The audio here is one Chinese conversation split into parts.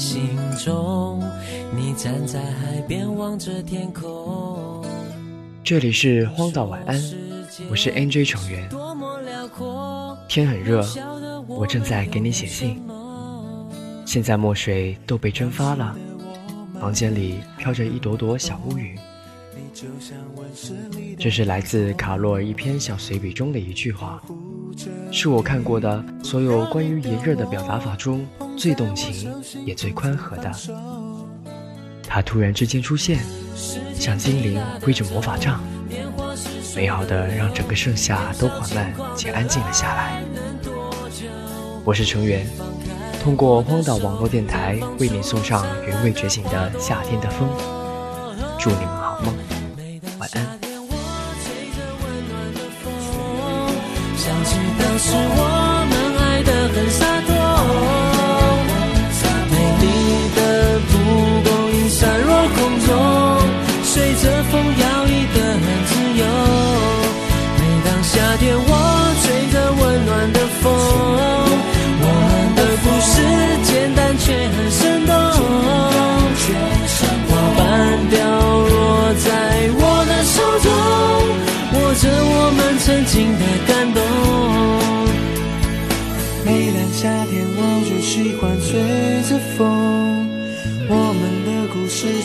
心中，你站在海边望着天空。这里是荒岛晚安，我是 NJ 成员。天很热，我正在给你写信。现在墨水都被蒸发了，房间里飘着一朵朵小乌云。这是来自卡洛尔一篇小随笔中的一句话，是我看过的所有关于炎热的表达法中最动情也最宽和的。他突然之间出现，像精灵挥着魔法杖，美好的让整个盛夏都缓慢且安静了下来。我是成员，通过荒岛网络电台为你送上原味觉醒的夏天的风，祝你们好梦。是我们爱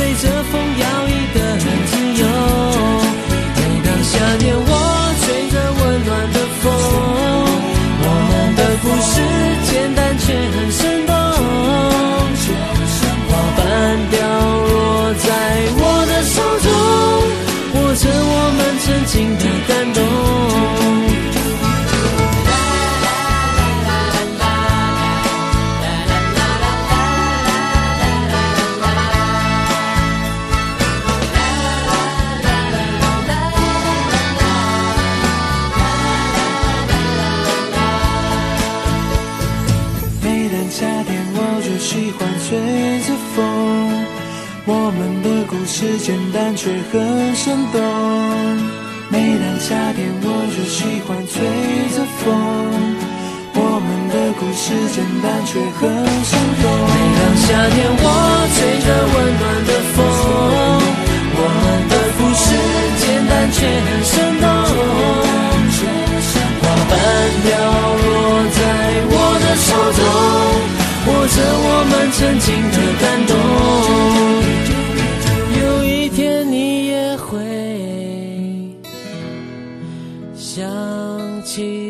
chase up. 喜欢吹着风，我们的故事简单却很生动。每当夏天，我就喜欢吹着风。我们的故事简单却很生动。每当夏天，我吹着曾经的感动。有一天你也会想起